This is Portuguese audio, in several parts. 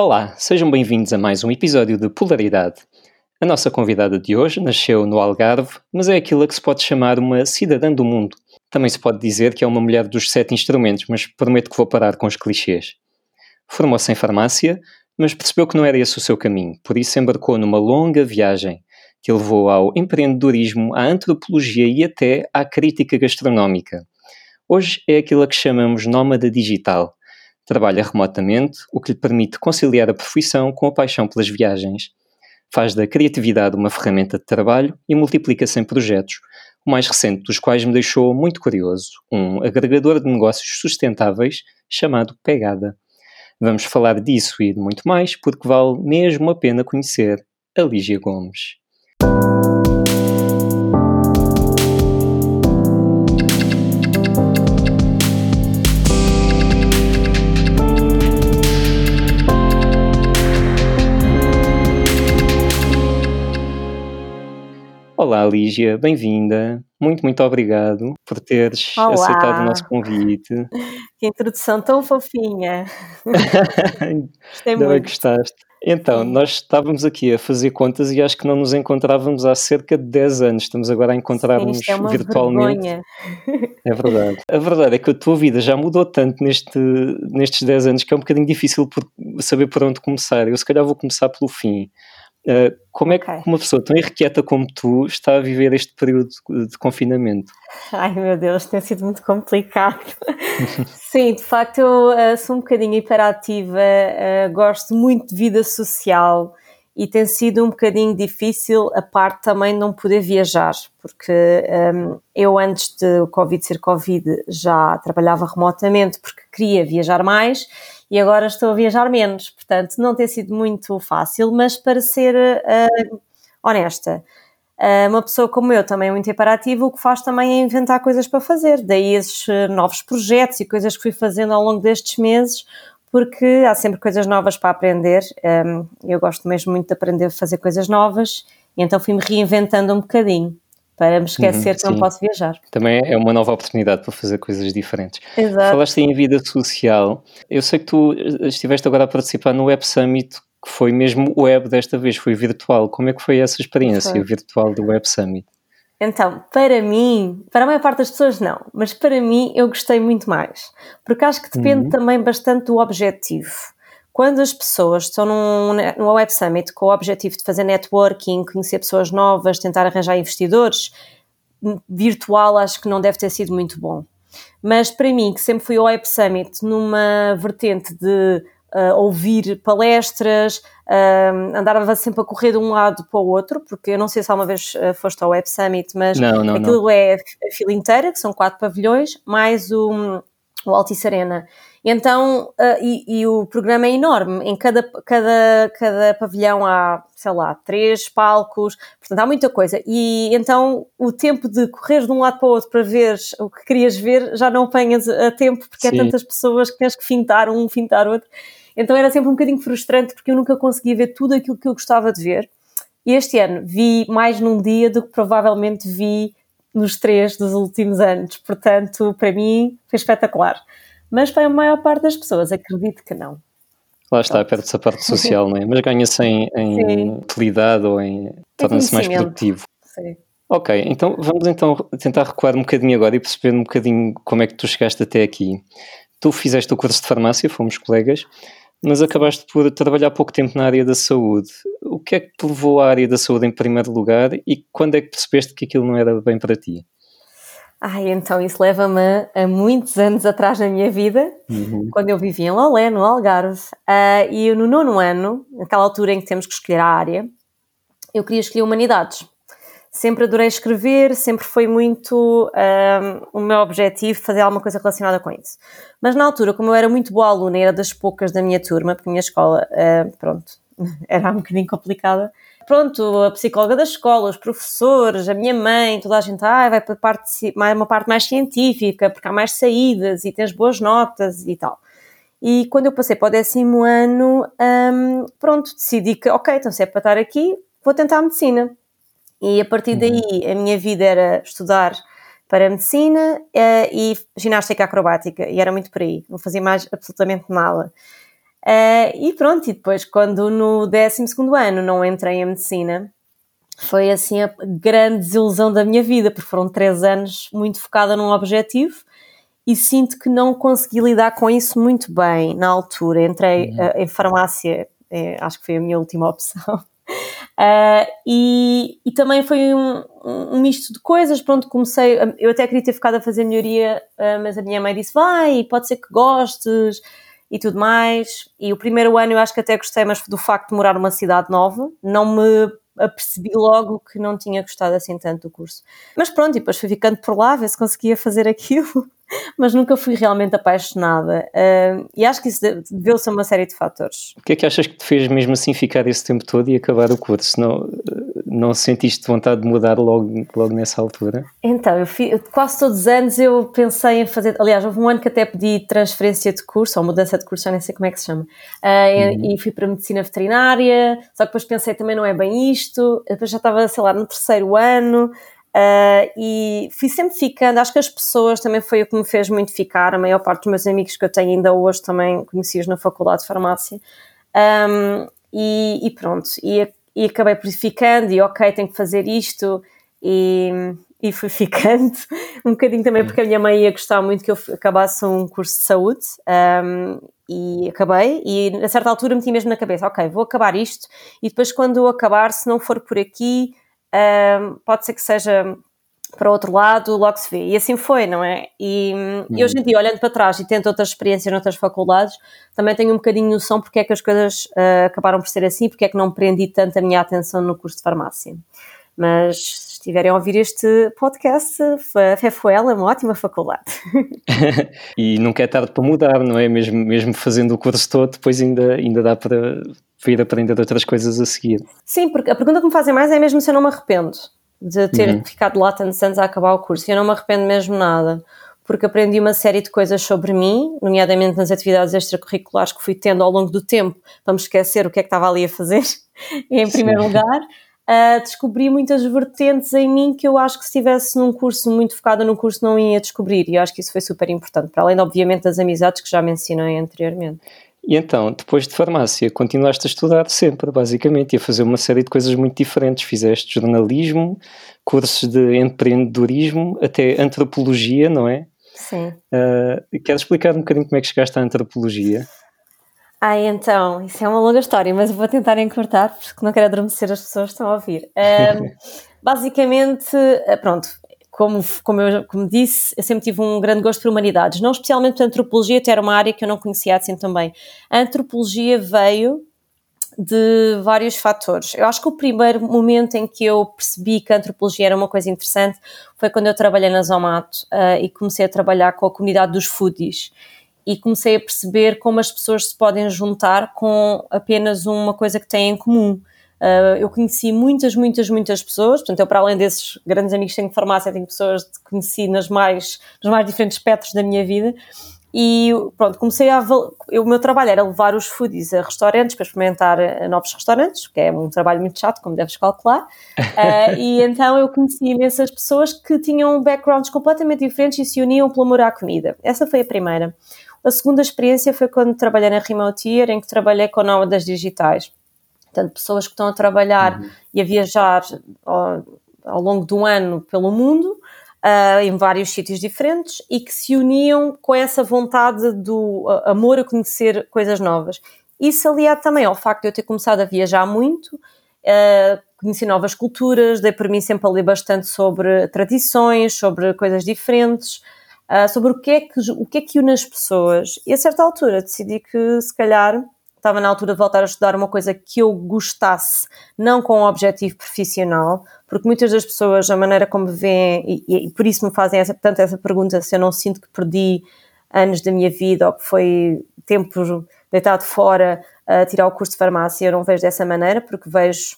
Olá, sejam bem-vindos a mais um episódio de Polaridade. A nossa convidada de hoje nasceu no Algarve, mas é aquilo a que se pode chamar uma cidadã do mundo. Também se pode dizer que é uma mulher dos sete instrumentos, mas prometo que vou parar com os clichês. Formou-se em farmácia, mas percebeu que não era esse o seu caminho, por isso embarcou numa longa viagem que levou ao empreendedorismo, à antropologia e até à crítica gastronómica. Hoje é aquilo a que chamamos nómada digital. Trabalha remotamente, o que lhe permite conciliar a profissão com a paixão pelas viagens. Faz da criatividade uma ferramenta de trabalho e multiplica-se em projetos, o mais recente dos quais me deixou muito curioso, um agregador de negócios sustentáveis chamado Pegada. Vamos falar disso e de muito mais, porque vale mesmo a pena conhecer a Lígia Gomes. Olá, Lígia, bem-vinda. Muito, muito obrigado por teres Olá. aceitado o nosso convite. Que introdução tão fofinha. Gostei bem muito. gostaste. Então, nós estávamos aqui a fazer contas e acho que não nos encontrávamos há cerca de 10 anos. Estamos agora a Sim, encontrar-nos é virtualmente. vergonha. É verdade. A verdade é que a tua vida já mudou tanto neste, nestes 10 anos que é um bocadinho difícil por saber por onde começar. Eu se calhar vou começar pelo fim. Uh, como é que uma pessoa tão irrequieta como tu está a viver este período de confinamento? Ai meu Deus, tem sido muito complicado. Sim, de facto eu eh, sou um bocadinho hiperativa, eh, gosto muito de vida social e tem sido um bocadinho difícil a parte também de não poder viajar, porque ehm, eu antes de o Covid ser Covid já trabalhava remotamente porque queria viajar mais e agora estou a viajar menos, portanto não tem sido muito fácil, mas para ser eh, honesta, Uh, uma pessoa como eu, também muito imperativa, o que faz também é inventar coisas para fazer. Daí esses uh, novos projetos e coisas que fui fazendo ao longo destes meses, porque há sempre coisas novas para aprender. Um, eu gosto mesmo muito de aprender a fazer coisas novas, e então fui-me reinventando um bocadinho para me esquecer Uhum, que não posso viajar. Também é uma nova oportunidade para fazer coisas diferentes. Exato. Falaste em vida social. Eu sei que tu eh, estiveste agora a participar no Web Summit, que foi mesmo web desta vez, foi virtual. Como é que foi essa experiência Foi. virtual do Web Summit? Então, para mim, para a maior parte das pessoas não, mas para mim eu gostei muito mais, porque acho que depende Uhum. também bastante do objetivo. Quando as pessoas estão num, num Web Summit com o objetivo de fazer networking, conhecer pessoas novas, tentar arranjar investidores, virtual acho que não deve ter sido muito bom. Mas para mim, que sempre fui ao Web Summit numa vertente de uh, ouvir palestras, uh, andava sempre a correr de um lado para o outro, porque eu não sei se alguma vez uh, foste ao Web Summit, mas Não, não, aquilo não. é a fila inteira, que são quatro pavilhões, mais o, o Altice Arena. Então, uh, e, e o programa é enorme, em cada, cada, cada pavilhão há, sei lá, três palcos, portanto há muita coisa. E então o tempo de correr de um lado para o outro para ver o que querias ver já não apanhas a tempo, porque Sim. é tantas pessoas que tens que fintar um, fintar outro. Então era sempre um bocadinho frustrante porque eu nunca conseguia ver tudo aquilo que eu gostava de ver. E este ano vi mais num dia do que provavelmente vi nos três dos últimos anos. Portanto, para mim foi espetacular. Mas para a maior parte das pessoas, acredito que não. Lá está, perde-se a parte social, não é? Mas ganha-se em, em utilidade ou em. torna-se mais produtivo. Sim. Ok, então vamos então tentar recuar um bocadinho agora e perceber um bocadinho como é que tu chegaste até aqui. Tu fizeste o curso de farmácia, fomos colegas, mas acabaste por trabalhar pouco tempo na área da saúde. O que é que te levou à área da saúde em primeiro lugar e quando é que percebeste que aquilo não era bem para ti? Ai, então isso leva-me a muitos anos atrás na minha vida, Uhum. quando eu vivia em Lolé, no Algarve, ah, e eu no nono ano, naquela altura em que temos que escolher a área, eu queria escolher Humanidades. Sempre adorei escrever, sempre foi muito ah, o meu objetivo fazer alguma coisa relacionada com isso. Mas na altura, como eu era muito boa aluna, era das poucas da minha turma, porque a minha escola, ah, pronto, era um bocadinho complicada. Pronto, a psicóloga da escola, os professores, a minha mãe, toda a gente, ah, vai para a parte, uma parte mais científica, porque há mais saídas e tens boas notas e tal. E quando eu passei para o décimo ano, hum, pronto, decidi que, ok, então se é para estar aqui, vou tentar a medicina. E a partir daí a minha vida era estudar para medicina eh, e ginástica acrobática, e era muito por aí, não fazia mais absolutamente nada. Uh, e pronto, e depois quando no 12 ano não entrei em medicina, foi assim a grande desilusão da minha vida, porque foram três anos muito focada num objetivo e sinto que não consegui lidar com isso muito bem na altura. Entrei uhum. uh, em farmácia, é, acho que foi a minha última opção. Uh, e, e, também foi um, um, misto de coisas. Pronto, comecei. Eu até queria ter ficado a fazer melhoria, uh, mas a minha mãe disse: vai, pode ser que gostes e tudo mais. E o primeiro ano eu acho que até gostei, mas do facto de morar numa cidade nova, não me apercebi logo que não tinha gostado assim tanto do curso. Mas pronto, e depois fui ficando por lá, ver se conseguia fazer aquilo, mas nunca fui realmente apaixonada. Uh, e acho que isso deveu-se a uma série de fatores. O que é que achas que te fez mesmo assim ficar esse tempo todo e acabar o curso? Não, não sentiste vontade de mudar logo, logo nessa altura? Então, eu fui, quase todos os anos eu pensei em fazer. Aliás, houve um ano que até pedi transferência de curso, ou mudança de curso, já nem sei como é que se chama. Uh, uhum. E fui para medicina veterinária, só que depois pensei também não é bem isto. Depois já estava, sei lá, no terceiro ano. Uh, e fui sempre ficando, acho que as pessoas também foi o que me fez muito ficar, a maior parte dos meus amigos que eu tenho ainda hoje também conheci-os na Faculdade de Farmácia, um, e, e, pronto, e, e, acabei por ficando, e ok, tenho que fazer isto, e, e fui ficando, um bocadinho também porque a minha mãe ia gostar muito que eu acabasse um curso de saúde, um, e acabei, e a certa altura meti mesmo na cabeça, ok, vou acabar isto, e depois quando eu acabar, se não for por aqui um, pode ser que seja para outro lado, logo se vê. E assim foi, não é? E, hum. e hoje em dia, olhando para trás e tendo outras experiências noutras faculdades, também tenho um bocadinho noção porque é que as coisas uh, acabaram por ser assim, porque é que não prendi tanto a minha atenção no curso de farmácia. Mas se estiverem a ouvir este podcast, a FEFOEL é uma ótima faculdade. e nunca é tarde para mudar, não é? Mesmo, mesmo fazendo o curso todo, depois ainda, ainda dá para vir aprender outras coisas a seguir. Sim, porque a pergunta que me fazem mais é mesmo se eu não me arrependo de ter uhum. ficado lá tantos anos a acabar o curso. E eu não me arrependo mesmo nada, porque aprendi uma série de coisas sobre mim, nomeadamente nas atividades extracurriculares que fui tendo ao longo do tempo, para me esquecer o que é que estava ali a fazer, em primeiro Sim. lugar. Uh, descobri muitas vertentes em mim que eu acho que se estivesse num curso muito focada no curso não ia descobrir e eu acho que isso foi super importante, para além obviamente das amizades que já mencionei anteriormente. E então, depois de farmácia, continuaste a estudar sempre, basicamente, e a fazer uma série de coisas muito diferentes. Fizeste jornalismo, cursos de empreendedorismo, até antropologia, não é? Sim. Uh, queres explicar um bocadinho como é que chegaste à antropologia? Ah, então, isso é uma longa história, mas vou tentar encurtar, porque não quero adormecer as pessoas que estão a ouvir. Um, basicamente, ah, pronto, como, como eu como disse, eu sempre tive um grande gosto por humanidades, não especialmente por antropologia, até era uma área que eu não conhecia assim também. A antropologia veio de vários fatores. Eu acho que o primeiro momento em que eu percebi que a antropologia era uma coisa interessante foi quando eu trabalhei na Zomato uh, e comecei a trabalhar com a comunidade dos foodies e comecei a perceber como as pessoas se podem juntar com apenas uma coisa que têm em comum. Uh, eu conheci muitas, muitas, muitas pessoas, portanto, eu para além desses grandes amigos que tenho de farmácia, tenho pessoas que conheci nas mais, nos mais diferentes espectros da minha vida e pronto, comecei a, eu, o meu trabalho era levar os foodies a restaurantes para experimentar eh, novos restaurantes, que é um trabalho muito chato, como deves calcular, uh, e então eu conheci imensas pessoas que tinham backgrounds completamente diferentes e se uniam pelo amor à comida. Essa foi a primeira. A segunda experiência foi quando trabalhei na Remote Year, em que trabalhei com nómadas digitais Portanto, pessoas que estão a trabalhar uhum. e a viajar ao, ao, longo do ano pelo mundo, uh, em vários sítios diferentes, e que se uniam com essa vontade do uh, amor a conhecer coisas novas. Isso aliado também ao facto de eu ter começado a viajar muito, uh, conheci novas culturas, dei para mim sempre a ler bastante sobre tradições, sobre coisas diferentes, uh, sobre o que, é que, o que é que une as pessoas. E a certa altura decidi que, se calhar, estava na altura de voltar a estudar uma coisa que eu gostasse, não com um objetivo profissional, porque muitas das pessoas, a maneira como veem, e, e por isso me fazem essa, tanto essa pergunta, se eu não sinto que perdi anos da minha vida ou que foi tempo deitado fora a tirar o curso de farmácia, eu não vejo dessa maneira, porque vejo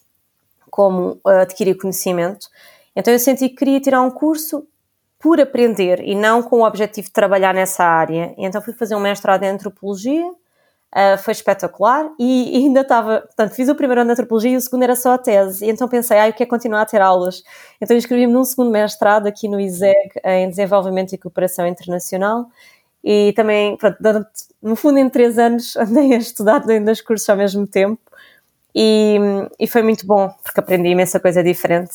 como adquirir conhecimento. Então eu senti que queria tirar um curso por aprender e não com o objetivo de trabalhar nessa área. Então fui fazer um mestrado em antropologia Uh, foi espetacular e, e ainda estava, portanto, fiz o primeiro ano de antropologia e o segundo era só a tese, e então pensei, ah, eu quero continuar a ter aulas. Então inscrevi-me num segundo mestrado aqui no ISEG em Desenvolvimento e Cooperação Internacional e também, pronto, no fundo, em três anos andei a estudar dois cursos ao mesmo tempo e, e foi muito bom, porque aprendi imensa coisa diferente.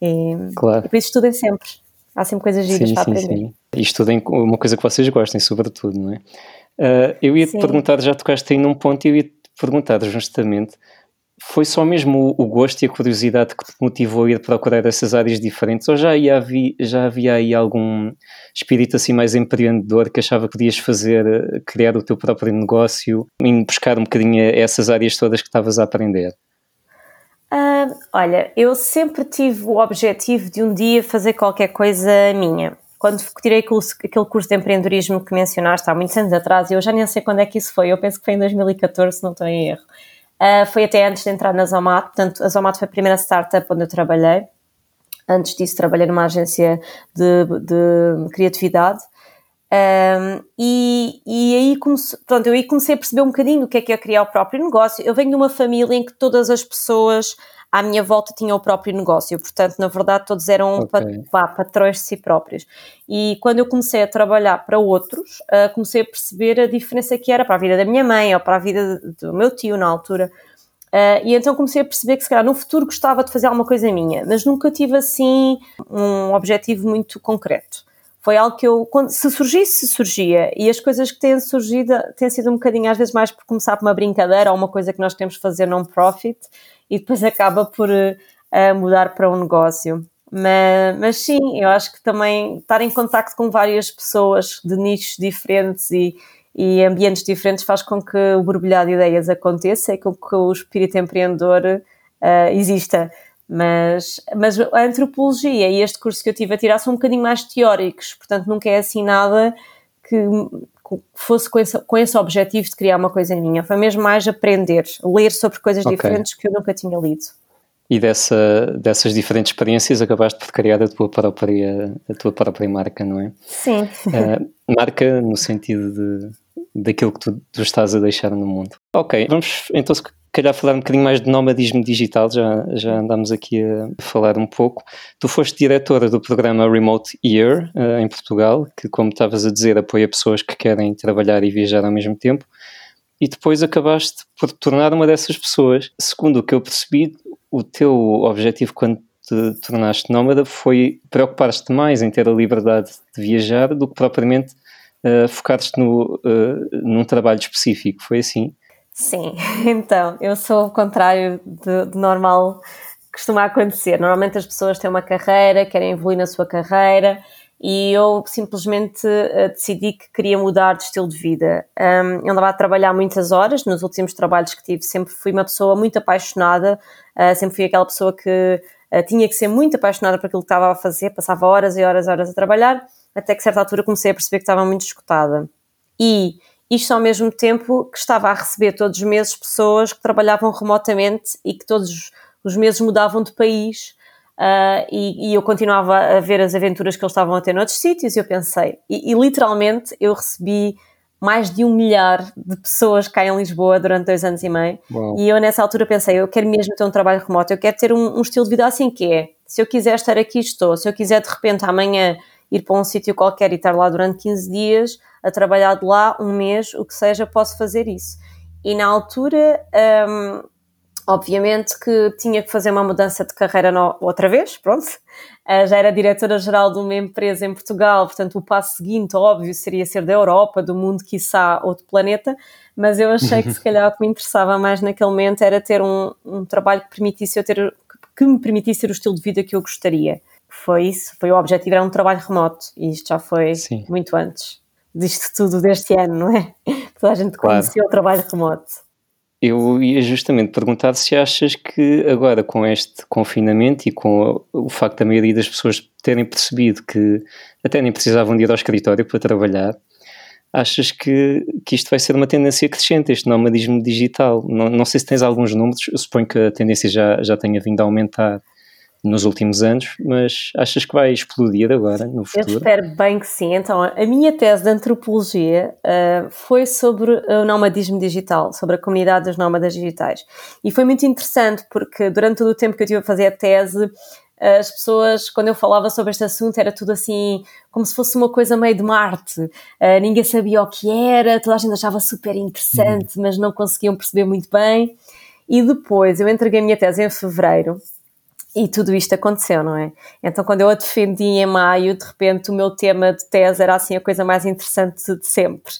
E, claro. e por isso estudem sempre. Há sempre coisas giras sim, para sim, aprender. Sim. E estudem uma coisa que vocês gostem, sobretudo, não é? Uh, eu ia te perguntar, já tocaste aí num ponto, e eu ia te perguntar justamente foi só mesmo o, gosto e a curiosidade que te motivou a ir procurar essas áreas diferentes? Ou já, havia, já havia aí algum espírito assim mais empreendedor que achava que podias fazer, eh, criar o teu próprio negócio, e buscar um bocadinho essas áreas todas que estavas a aprender? Uh, olha, eu sempre tive o objetivo de um dia fazer qualquer coisa minha. Quando tirei aquele curso de empreendedorismo que mencionaste há muitos anos atrás, eu já nem sei quando é que isso foi, eu penso que foi em 2014, se não estou em erro. Uh, foi até antes de entrar na Zomat, portanto, a Zomat foi a primeira startup onde eu trabalhei. Antes disso, trabalhei numa agência de, de criatividade. Um, e, e aí, comece, pronto, eu aí comecei a perceber um bocadinho o que é que é criar o próprio negócio. Eu venho de uma família em que todas as pessoas à minha volta tinham o próprio negócio, portanto, na verdade, todos eram okay. patrões de si próprios. E quando eu comecei a trabalhar para outros, uh, comecei a perceber a diferença que era para a vida da minha mãe ou para a vida do meu tio na altura. Uh, e então comecei a perceber que, se calhar, no futuro gostava de fazer alguma coisa minha, mas nunca tive assim um objetivo muito concreto. Foi algo que eu, quando, se surgisse, surgia. E as coisas que têm surgido têm sido um bocadinho, às vezes, mais por começar por uma brincadeira ou uma coisa que nós de fazer non-profit e depois acaba por uh, mudar para um negócio. Mas, mas, sim, eu acho que também estar em contato com várias pessoas de nichos diferentes e, e ambientes diferentes faz com que o borbulhar de ideias aconteça e com que o espírito empreendedor uh, exista. Mas, mas a antropologia e este curso que eu tive a tirar são um bocadinho mais teóricos, portanto nunca é assim nada que fosse com esse, com esse objetivo de criar uma coisa minha. Foi mesmo mais aprender, ler sobre coisas okay. diferentes que eu nunca tinha lido. E dessa, dessas diferentes experiências acabaste por criar a tua própria, a tua própria marca, não é? Sim. Uh, marca no sentido de, daquilo que tu, tu, estás a deixar no mundo. Ok, vamos então calhar falar um bocadinho mais de nomadismo digital, já, já andamos aqui a falar um pouco. Tu foste diretora do programa Remote Year uh, em Portugal, que, como estavas a dizer, apoia pessoas que querem trabalhar e viajar ao mesmo tempo, e depois acabaste por tornar uma dessas pessoas. Segundo o que eu percebi, o teu objetivo quando te tornaste nómada foi preocupar-te mais em ter a liberdade de viajar do que propriamente uh, focar-te no, uh, num trabalho específico. Foi assim? Sim, então, eu sou o contrário de, de normal costuma acontecer. Normalmente as pessoas têm uma carreira, querem evoluir na sua carreira e eu simplesmente uh, decidi que queria mudar de estilo de vida. Um, eu andava a trabalhar muitas horas, nos últimos trabalhos que tive, sempre fui uma pessoa muito apaixonada, uh, sempre fui aquela pessoa que uh, tinha que ser muito apaixonada por aquilo que estava a fazer, passava horas e horas e horas a trabalhar, até que certa altura comecei a perceber que estava muito esgotada. E isto ao mesmo tempo que estava a receber todos os meses pessoas que trabalhavam remotamente e que todos os meses mudavam de país uh, e, e, eu continuava a ver as aventuras que eles estavam a ter noutros sítios e eu pensei, e, e, literalmente eu recebi mais de um milhar de pessoas cá em Lisboa durante dois anos e meio Uau. e eu nessa altura pensei, eu quero mesmo ter um trabalho remoto, eu quero ter um, um estilo de vida assim que é, se eu quiser estar aqui estou, se eu quiser de repente amanhã ir para um sítio qualquer e estar lá durante 15 dias a trabalhar de lá um mês, o que seja, posso fazer isso. E na altura, um, obviamente que tinha que fazer uma mudança de carreira no, outra vez, pronto. Uh, já era diretora-geral de uma empresa em Portugal, portanto o passo seguinte, óbvio, seria ser da Europa, do mundo, quiçá, outro planeta, mas eu achei que se calhar o que me interessava mais naquele momento era ter um, um trabalho que permitisse eu ter, que me permitisse ter o estilo de vida que eu gostaria. Foi isso, foi o objetivo, era um trabalho remoto, e isto já foi Sim. muito antes disto tudo deste ano, não é? Toda a gente claro. conheceu o trabalho remoto. Eu ia justamente perguntar se achas que agora com este confinamento e com o facto da maioria das pessoas terem percebido que até nem precisavam de ir ao escritório para trabalhar, achas que, que isto vai ser uma tendência crescente, este nomadismo digital? Não, não sei se tens alguns números, eu suponho que a tendência já, já tenha vindo a aumentar nos últimos anos, mas achas que vai explodir agora, no futuro? Eu espero bem que sim. Então, a minha tese de antropologia uh, foi sobre o nomadismo digital, sobre a comunidade dos nómadas digitais. E foi muito interessante porque durante todo o tempo que eu estive a fazer a tese, as pessoas, quando eu falava sobre este assunto, era tudo assim, como se fosse uma coisa meio de Marte. Uh, ninguém sabia o que era, toda a gente achava super interessante, uhum. mas não conseguiam perceber muito bem. E depois eu entreguei a minha tese em fevereiro e tudo isto aconteceu, não é? Então, quando eu a defendi em maio, de repente o meu tema de tese era assim a coisa mais interessante de sempre.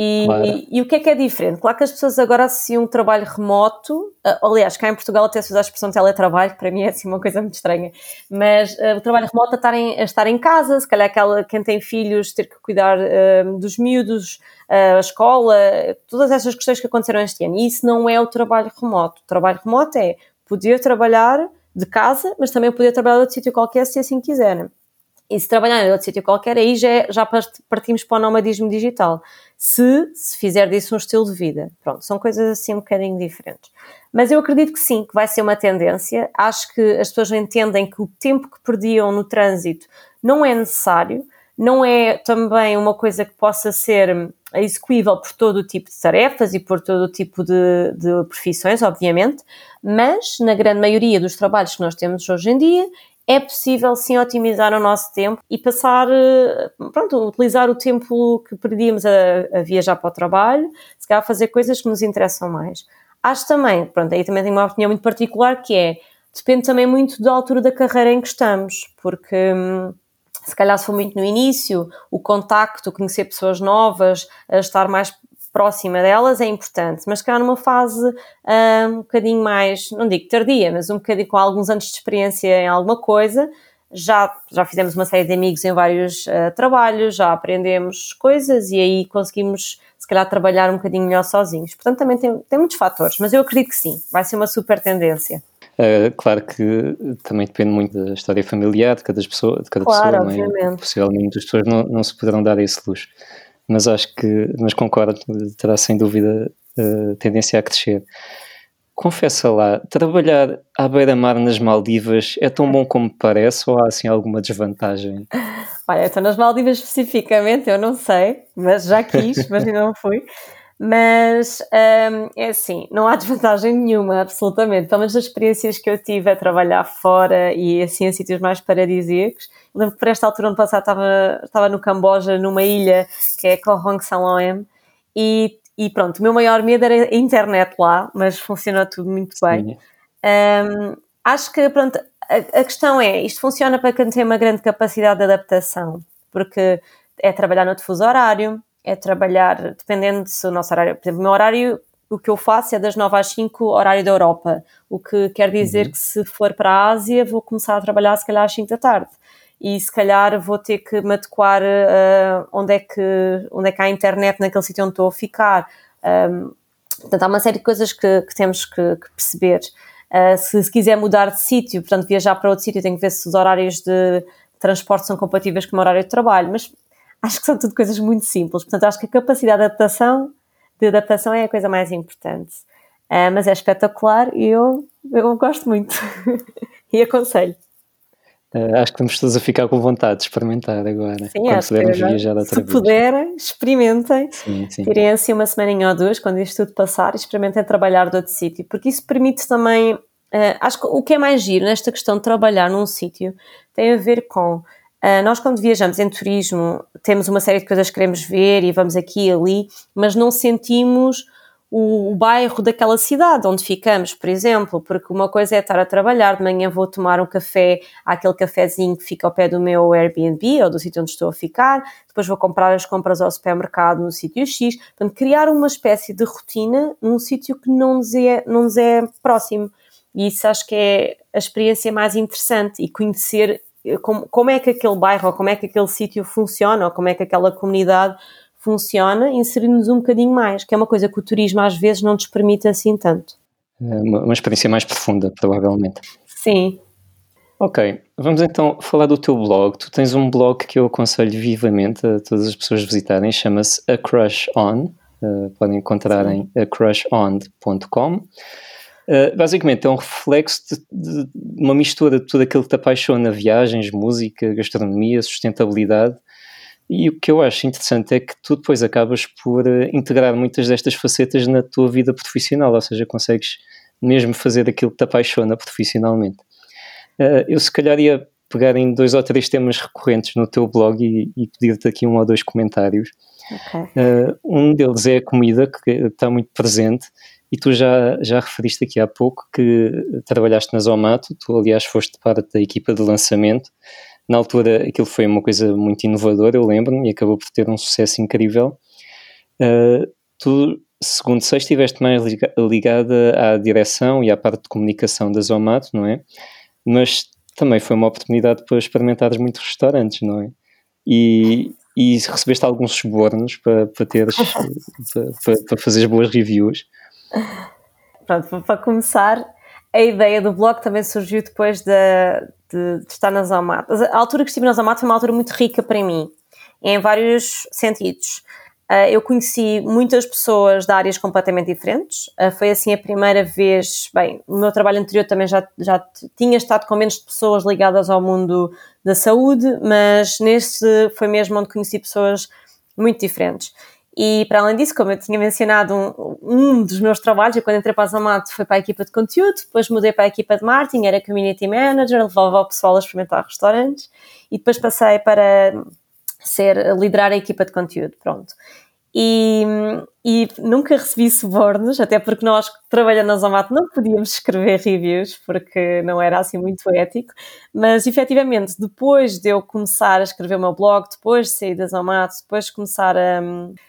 E, claro. e, e, o que é que é diferente? Claro que as pessoas agora associam um trabalho remoto, uh, aliás, cá em Portugal até se usa a expressão teletrabalho, que para mim é assim uma coisa muito estranha, mas uh, o trabalho remoto a estar, em, a estar em casa, se calhar aquela, quem tem filhos ter que cuidar uh, dos miúdos, a escola, todas essas questões que aconteceram este ano. E isso não é o trabalho remoto. O trabalho remoto é poder trabalhar de casa, mas também poder trabalhar de outro sítio qualquer se assim quiser. E se trabalhar em outro sítio qualquer, aí já, já partimos para o nomadismo digital. Se, se fizer disso um estilo de vida. Pronto, são coisas assim um bocadinho diferentes. Mas eu acredito que sim, que vai ser uma tendência. Acho que as pessoas entendem que o tempo que perdiam no trânsito não é necessário, não é também uma coisa que possa ser execuível por todo o tipo de tarefas e por todo o tipo de, de profissões, obviamente, mas na grande maioria dos trabalhos que nós temos hoje em dia é possível sim otimizar o nosso tempo e passar, eh, pronto, utilizar o tempo que perdíamos a, a viajar para o trabalho, se calhar fazer coisas que nos interessam mais. Acho também, pronto, aí também tenho uma opinião muito particular que é, depende também muito da altura da carreira em que estamos, porque hum, se calhar se for muito no início, o contacto, conhecer pessoas novas, estar mais próxima delas é importante, mas cá numa fase uh, um bocadinho mais, não digo tardia, mas um bocadinho com alguns anos de experiência em alguma coisa, já, já fizemos uma série de amigos em vários uh, trabalhos, já aprendemos coisas e aí conseguimos, se calhar, trabalhar um bocadinho melhor sozinhos. Portanto, também tem, tem muitos fatores, mas eu acredito que sim, vai ser uma super tendência. Uh, claro que também depende muito da história familiar de cada pessoa, de cada claro, pessoa, obviamente. possivelmente as pessoas não, não se poderão dar esse luxo mas acho que, mas concordo, terá sem dúvida uh, tendência a crescer. Confessa lá, trabalhar à beira-mar nas Maldivas é tão bom como parece ou há assim alguma desvantagem? Olha, estou nas Maldivas especificamente, eu não sei, mas já quis, mas ainda não fui. Mas um, é assim, não há desvantagem nenhuma, absolutamente. Pelo menos as experiências que eu tive a trabalhar fora e assim em sítios mais paradisíacos. Lembro que por esta altura, ano passado, estava, estava no Camboja, numa ilha que é Koh Hong Salom, e, e pronto, o meu maior medo era a internet lá, mas funcionou tudo muito bem. Um, acho que, pronto, a, a questão é, isto funciona para quem tem uma grande capacidade de adaptação, porque é trabalhar no fuso horário, é trabalhar, dependendo se o nosso horário, por exemplo, o meu horário, o que eu faço é das 9 às 5, horário da Europa, o que quer dizer uhum. que se for para a Ásia vou começar a trabalhar se calhar às 5 da tarde e se calhar vou ter que me adequar uh, onde, é que, onde é que há internet naquele sítio onde estou a ficar. Um, portanto, há uma série de coisas que, que temos que, que perceber. Uh, se, se, quiser mudar de sítio, portanto, viajar para outro sítio, tenho que ver se os horários de transporte são compatíveis com o horário de trabalho, mas acho que são tudo coisas muito simples. Portanto, acho que a capacidade de adaptação, de adaptação é a coisa mais importante. Uh, mas é espetacular e eu, eu gosto muito e aconselho. Uh, acho que estamos todos a ficar com vontade de experimentar agora. Sim, quando pudermos viajar outra Se vez. puderem, experimentem. Sim, sim. Tirem assim uma semaninha ou duas, quando isto tudo passar, e experimentem trabalhar de outro sítio, porque isso permite também. Uh, acho que o que é mais giro nesta questão de trabalhar num sítio tem a ver com Uh, nós, quando viajamos em turismo, temos uma série de coisas que queremos ver e vamos aqui e ali, mas não sentimos o, o, bairro daquela cidade onde ficamos, por exemplo, porque uma coisa é estar a trabalhar, de manhã vou tomar um café àquele cafezinho que fica ao pé do meu Airbnb ou do sítio onde estou a ficar, depois vou comprar as compras ao supermercado no sítio X, portanto, criar uma espécie de rotina num sítio que não nos, é, não nos é próximo. E isso acho que é a experiência mais interessante e conhecer como, como é que aquele bairro, ou como é que aquele sítio funciona, ou como é que aquela comunidade funciona, inserir-nos um bocadinho mais, que é uma coisa que o turismo às vezes não nos permite assim tanto. É uma, uma experiência mais profunda, provavelmente. Sim. Ok, vamos então falar do teu blog. Tu tens um blog que eu aconselho vivamente a todas as pessoas visitarem, chama-se A Crush On. Uh, podem encontrar Sim. em acrushon.com. Uh, basicamente é um reflexo de, de, uma mistura de tudo aquilo que te apaixona: viagens, música, gastronomia, sustentabilidade. E o que eu acho interessante é que tu depois acabas por uh, integrar muitas destas facetas na tua vida profissional, ou seja, consegues mesmo fazer aquilo que te apaixona profissionalmente. Uh, eu se calhar ia pegar em dois ou três temas recorrentes no teu blog e, e pedir-te aqui um ou dois comentários. Okay. Um deles é a comida, que está muito presente, e tu já, já referiste aqui há pouco que trabalhaste na Zomato, tu aliás foste parte da equipa de lançamento. Na altura aquilo foi uma coisa muito inovadora, eu lembro-me, e acabou por ter um sucesso incrível. Uh, tu, segundo sei, estiveste mais ligada à direção e à parte de comunicação da Zomato, não é? Mas também foi uma oportunidade para experimentares muitos restaurantes, não é? E, e recebeste alguns subornos para, para teres para, para, para fazeres boas reviews. Pronto, para começar, a ideia do blog também surgiu depois de, de, de estar na Zomato. A altura que estive na Zomato foi uma altura muito rica para mim, em vários sentidos. Uh, eu conheci muitas pessoas de áreas completamente diferentes. Uh, foi assim a primeira vez. Bem, o meu trabalho anterior também já, já tinha estado com menos pessoas ligadas ao mundo da saúde, mas neste foi mesmo onde conheci pessoas muito diferentes. E para além disso, como eu tinha mencionado, um, um dos meus trabalhos, eu quando entrei para a Zamato foi para a equipa de conteúdo, depois mudei para a equipa de marketing, era community manager, levava o pessoal a experimentar restaurantes e depois passei para ser liderar a equipa de conteúdo, pronto. E, e, nunca recebi subornos, até porque nós, trabalhando na Zomato, não podíamos escrever reviews, porque não era assim muito ético, mas efetivamente, depois de eu começar a escrever o meu blog, depois de sair da Zomato, depois de começar a,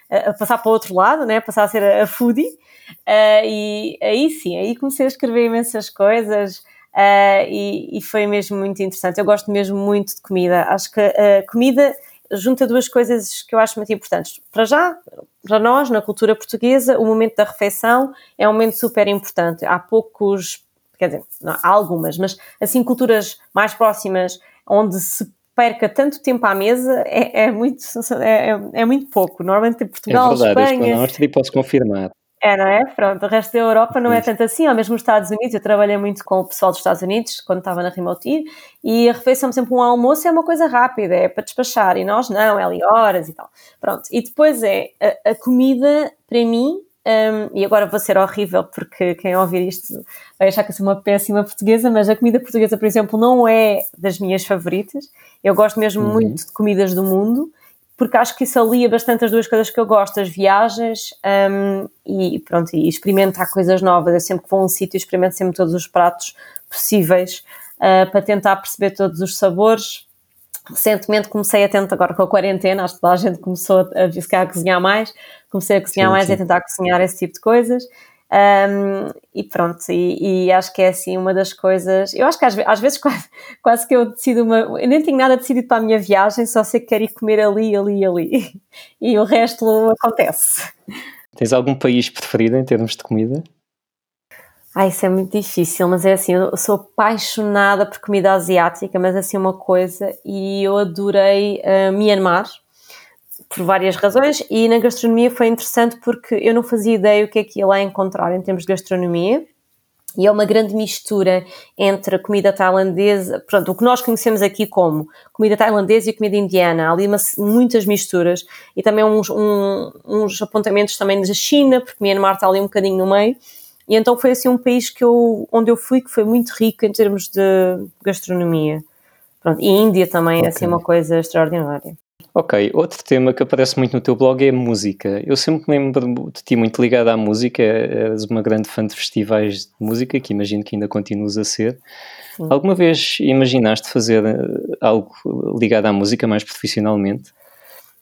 a, passar para o outro lado, né, passar a ser a, a foodie, uh, e aí sim, aí comecei a escrever imensas coisas, uh, e, e, foi mesmo muito interessante. Eu gosto mesmo muito de comida, acho que a comida junta duas coisas que eu acho muito importantes. Para já, para nós, na cultura portuguesa, o momento da refeição é um momento super importante. Há poucos, quer dizer, não, há algumas, mas assim, culturas mais próximas, onde se perca tanto tempo à mesa, é, é muito, é, é, muito pouco. Normalmente em Portugal, é verdade, Espanha... É posso confirmar. É, não é? Pronto, o resto da Europa não é tanto assim, ou mesmo os Estados Unidos, eu trabalhei muito com o pessoal dos Estados Unidos quando estava na Remote e a refeição, sempre um almoço é uma coisa rápida, é para despachar, e nós não, é ali horas e tal. Pronto, e depois é, a, a comida, para mim, um, e agora vou ser horrível porque quem ouvir isto vai achar que eu sou uma péssima portuguesa, mas a comida portuguesa, por exemplo, não é das minhas favoritas. Eu gosto mesmo uhum. muito de comidas do mundo porque acho que isso alia bastante as duas coisas que eu gosto, as viagens um, e pronto, e experimentar coisas novas. Eu sempre que vou a um sítio experimento sempre todos os pratos possíveis uh, para tentar perceber todos os sabores. Recentemente comecei a tentar, agora com a quarentena, acho que toda a gente começou a, ficar a cozinhar mais, comecei a cozinhar sim, mais sim. e a tentar cozinhar esse tipo de coisas. Um, e pronto, e, e, acho que é assim uma das coisas. Eu acho que às, às vezes quase, quase, que eu decido uma. Eu nem tenho nada decidido para a minha viagem, só sei que quero ir comer ali, ali, ali. E o resto acontece. Tens algum país preferido em termos de comida? Ah, isso é muito difícil, mas é assim, eu sou apaixonada por comida asiática, mas é assim uma coisa, e eu adorei uh, Myanmar por várias razões, e na gastronomia foi interessante porque eu não fazia ideia o que é que ia lá encontrar em termos de gastronomia. E é uma grande mistura entre a comida tailandesa, pronto, o que nós conhecemos aqui como comida tailandesa e comida indiana. Há ali uma, muitas misturas e também uns, um, uns apontamentos também da China, porque Myanmar está ali um bocadinho no meio. E então foi assim um país que eu, onde eu fui que foi muito rico em termos de gastronomia. Pronto, e Índia também okay. é assim uma coisa extraordinária. Ok, outro tema que aparece muito no teu blog é a música. Eu sempre me lembro de ti muito ligado à música, és uma grande fã de festivais de música, que imagino que ainda continuas a ser. Sim. Alguma vez imaginaste fazer eh, algo ligado à música mais profissionalmente?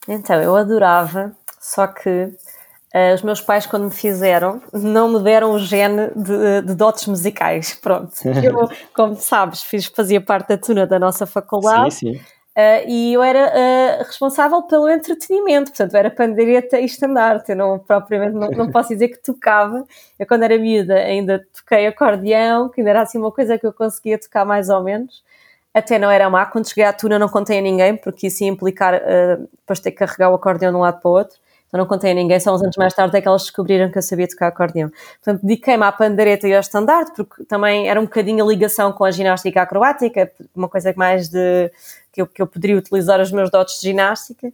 Então, eu adorava, só que uh, os meus pais, quando me fizeram, não me deram o gene de, de dotes musicais. Pronto. Eu, como sabes, fiz, fazia parte da tuna da nossa faculdade. Sim, sim Uh, e eu era uh, responsável pelo entretenimento, portanto, era pandeireta e estandarte, eu não, propriamente não, não, posso dizer que tocava. Eu, quando era miúda, ainda toquei acordeão, que ainda era assim uma coisa que eu conseguia tocar mais ou menos. Até não era má, quando cheguei à tuna não contei a ninguém, porque isso ia implicar uh, depois ter que carregar o acordeão de um lado para o outro. Então não contei a ninguém, só uns anos mais tarde é que elas descobriram que eu sabia tocar acordeão. Portanto, dediquei-me à pandeireta e ao estandarte, porque também era um bocadinho a ligação com a ginástica acrobática, uma coisa mais de que eu, que eu poderia utilizar os meus dotes de ginástica.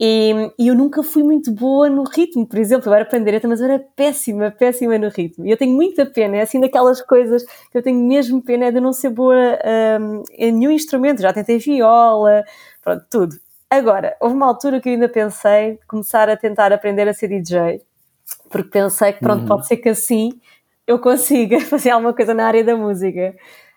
E, e, eu nunca fui muito boa no ritmo, por exemplo, eu era pandeireta, mas eu era péssima, péssima no ritmo. E eu tenho muita pena, é assim daquelas coisas que eu tenho mesmo pena é de não ser boa um, em nenhum instrumento. Já tentei viola, pronto, tudo. Agora, houve uma altura que eu ainda pensei começar a tentar aprender a ser DJ, porque pensei que pronto, uhum. pode ser que assim eu consiga fazer alguma coisa na área da música.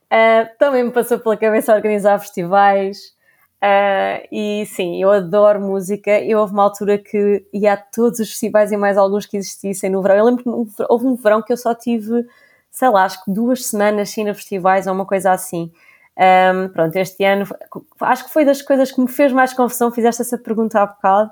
Uh, também me passou pela cabeça organizar festivais, Uh, e sim, eu adoro música. Eu houve uma altura que ia a todos os festivais e mais alguns que existissem no verão. Eu lembro que houve um verão que eu só tive, sei lá, acho que duas semanas sim, festivais ou uma coisa assim. Um, pronto, este ano acho que foi das coisas que me fez mais confusão. Fizeste essa pergunta há bocado.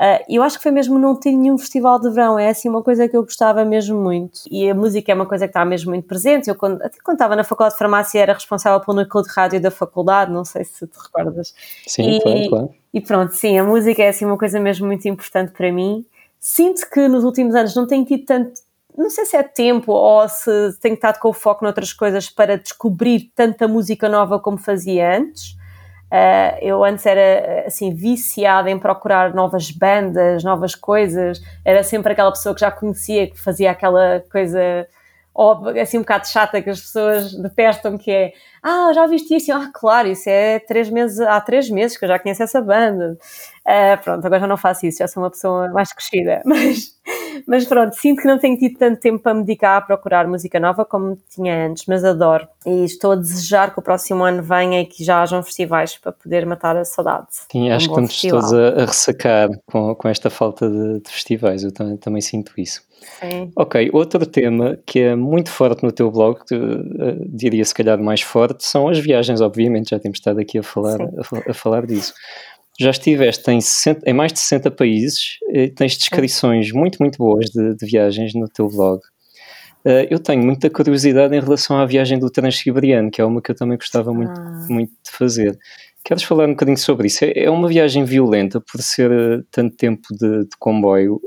Uh, eu acho que foi mesmo não ter nenhum festival de verão, é assim uma coisa que eu gostava mesmo muito. E a música é uma coisa que está mesmo muito presente. Eu, quando, até quando estava na Faculdade de Farmácia, era responsável pelo núcleo de rádio da faculdade, não sei se te recordas. Sim, e, claro, claro. E pronto, sim, a música é assim uma coisa mesmo muito importante para mim. Sinto que nos últimos anos não tenho tido tanto, não sei se é tempo ou se tenho estado com o foco noutras coisas para descobrir tanta música nova como fazia antes. Uh, eu antes era assim viciada em procurar novas bandas, novas coisas. Era sempre aquela pessoa que já conhecia, que fazia aquela coisa assim um bocado chata que as pessoas detestam, que é ah, já viste isso? Ah, claro, isso é três meses, há três meses que eu já conheço essa banda. Uh, pronto, agora já não faço isso, já sou uma pessoa mais crescida. Mas, mas pronto, sinto que não tenho tido tanto tempo para me dedicar a procurar música nova como tinha antes, mas adoro. E estou a desejar que o próximo ano venha e que já hajam festivais para poder matar a saudade. Sim, acho um que estamos todos a, a, ressacar com, com esta falta de, de festivais, eu também, também sinto isso. Sim. Ok, outro tema que é muito forte no teu blog, que, uh, diria se calhar mais forte, são as viagens, obviamente, já temos estado aqui a falar, a, a, falar disso. Já estiveste em, 60, em mais de 60 países, tens descrições Sim. muito, muito boas de, de, viagens no teu blog. Uh, eu tenho muita curiosidade em relação à viagem do Transiberiano, que é uma que eu também gostava muito, ah. muito de fazer. Queres falar um bocadinho sobre isso? É, é uma viagem violenta por ser uh, tanto tempo de, de comboio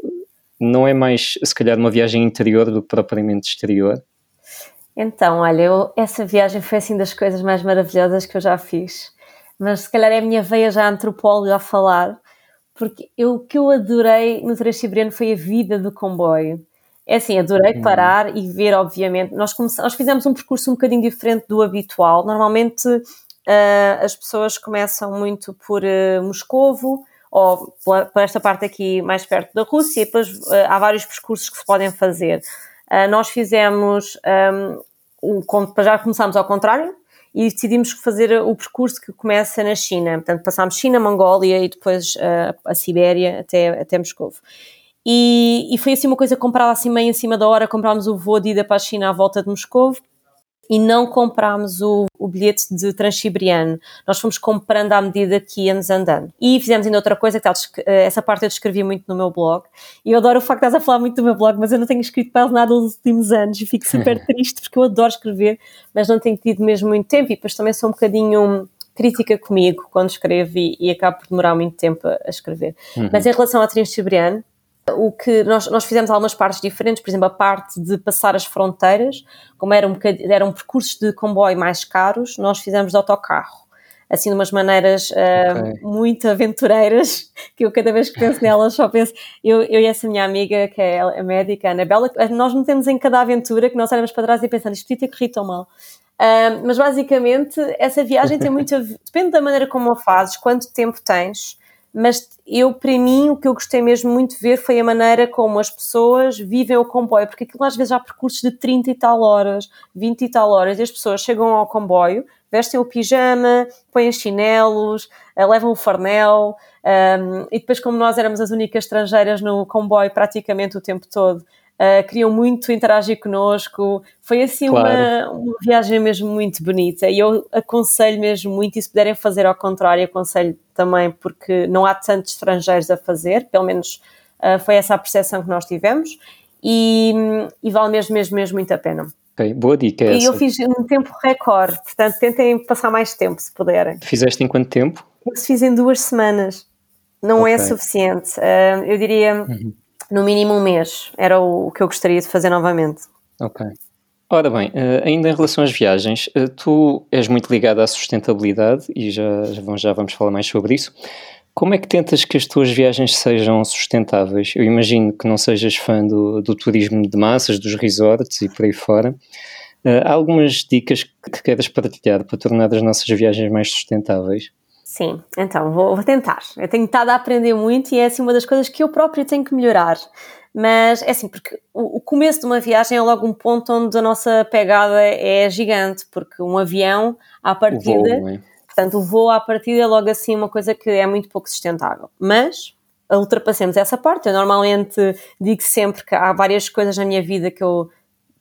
não é mais, se calhar, uma viagem interior do que propriamente exterior? Então, olha, eu, essa viagem foi assim das coisas mais maravilhosas que eu já fiz. Mas se calhar é a minha veia já antropóloga a falar, porque eu, o que eu adorei no Transiberiano foi a vida do comboio. É assim, adorei hum. parar e ver, obviamente. Nós, nós fizemos um percurso um bocadinho diferente do habitual. Normalmente uh, as pessoas começam muito por uh, Moscovo, ou por esta parte aqui mais perto da Rússia, e depois uh, há vários percursos que se podem fazer. Uh, nós fizemos, um, um, já começámos ao contrário, e decidimos fazer o percurso que começa na China. Portanto, passámos China, Mongólia e depois uh, a Sibéria até, até Moscou. E, e, foi assim uma coisa comprada assim meio em cima da hora, comprámos o voo de ida para a China à volta de Moscou e não comprámos o, o bilhete de Transiberiano. Nós fomos comprando à medida que íamos andando. E fizemos ainda outra coisa, que eh, essa parte eu descrevi muito no meu blog. E eu adoro o facto de estás a falar muito do meu blog, mas eu não tenho escrito quase nada nos últimos anos e fico super triste porque eu adoro escrever, mas não tenho tido mesmo muito tempo e depois também sou um bocadinho crítica comigo quando escrevo e, e acabo por demorar muito tempo a, escrever. Uhum. Mas em relação ao Transiberiano, o que nós, nós fizemos algumas partes diferentes, por exemplo, a parte de passar as fronteiras, como eram, um eram percursos de comboio mais caros, nós fizemos de autocarro. Assim, de umas maneiras okay. uh, muito aventureiras, que eu cada vez que penso nelas só penso. Eu, eu e essa minha amiga, que é a médica, a Anabela, nós metemos em cada aventura que nós olhamos para trás e pensamos, isto podia ter corrido tão mal. Uh, mas basicamente, essa viagem tem muito a ver, depende da maneira como a fazes, quanto tempo tens mas eu, para mim, o que eu gostei mesmo muito de ver foi a maneira como as pessoas vivem o comboio, porque aquilo às vezes há percursos de 30 e tal horas, 20 e tal horas, e as pessoas chegam ao comboio, vestem o pijama, põem chinelos, eh, levam o farnel, um, e depois, como nós éramos as únicas estrangeiras no comboio praticamente o tempo todo, uh, queriam muito interagir connosco. Foi assim claro. uma, uma viagem mesmo muito bonita e eu aconselho mesmo muito, e se puderem fazer ao contrário, aconselho também, porque não há tantos estrangeiros a fazer, pelo menos uh, foi essa a percepção que nós tivemos, e, e vale mesmo, mesmo, mesmo muito a pena. Boa dica. E essa. eu fiz um tempo recorde, portanto tentem passar mais tempo se puderem. Fizeste em quanto tempo? Eu fiz em duas semanas. Não okay. é suficiente. Uh, eu diria uhum no mínimo um mês. Era o, que eu gostaria de fazer novamente. Ok. Ora bem, eh, ainda em relação às viagens, eh, tu és muito ligado à sustentabilidade e já, já vamos falar mais sobre isso. Como é que tentas que as tuas viagens sejam sustentáveis? Eu imagino que não sejas fã do, do turismo de massas, dos resorts e por aí fora. Uh, há algumas dicas que queres partilhar para tornar as nossas viagens mais sustentáveis? Sim, então vou, vou tentar. Eu tenho estado a aprender muito e é assim uma das coisas que eu próprio tenho que melhorar. Mas é assim, porque o, o começo de uma viagem é logo um ponto onde a nossa pegada é gigante, porque um avião, à partida, voo, é? portanto, o voo à partida é logo assim uma coisa que é muito pouco sustentável. Mas ultrapassemos essa parte. Eu normalmente digo sempre que há várias coisas na minha vida que eu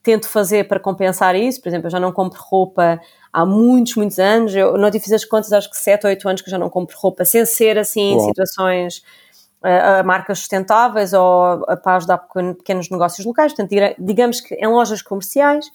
tento fazer para compensar isso. Por exemplo, eu já não compro roupa há muitos, muitos anos. Eu não te fiz as contas, acho que 7 ou 8 anos que eu já não compro roupa, sem ser assim em situações uh, a marcas sustentáveis ou para ajudar pequenos negócios locais. Portanto, digamos que em lojas comerciais.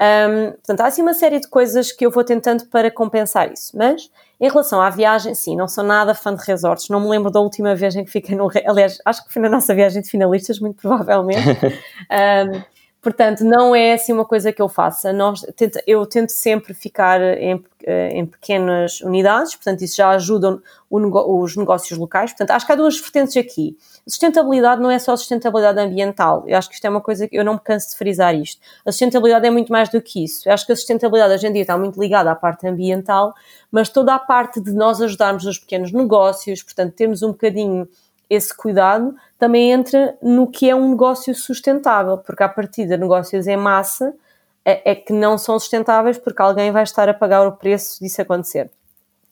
Um, portanto, há assim uma série de coisas que eu vou tentando para compensar isso. Mas, em relação à viagem, sim, não sou nada fã de resorts. Não me lembro da última viagem que fiquei no. Aliás, acho que foi na nossa viagem de finalistas, muito provavelmente. um, Portanto, não é assim uma coisa que eu faça. Nós, eu tento sempre ficar em, eh, em pequenas unidades, portanto, isso já ajuda os negócios locais. Portanto, acho que há duas vertentes aqui. Sustentabilidade não é só sustentabilidade ambiental. Eu acho que isto é uma coisa que eu não me canso de frisar isto. A sustentabilidade é muito mais do que isso. Eu acho que a sustentabilidade hoje em dia está muito ligada à parte ambiental, mas toda a parte de nós ajudarmos os pequenos negócios, portanto, termos um bocadinho esse cuidado também entra no que é um negócio sustentável, porque a partir de negócios em massa é, é, que não são sustentáveis porque alguém vai estar a pagar o preço disso acontecer.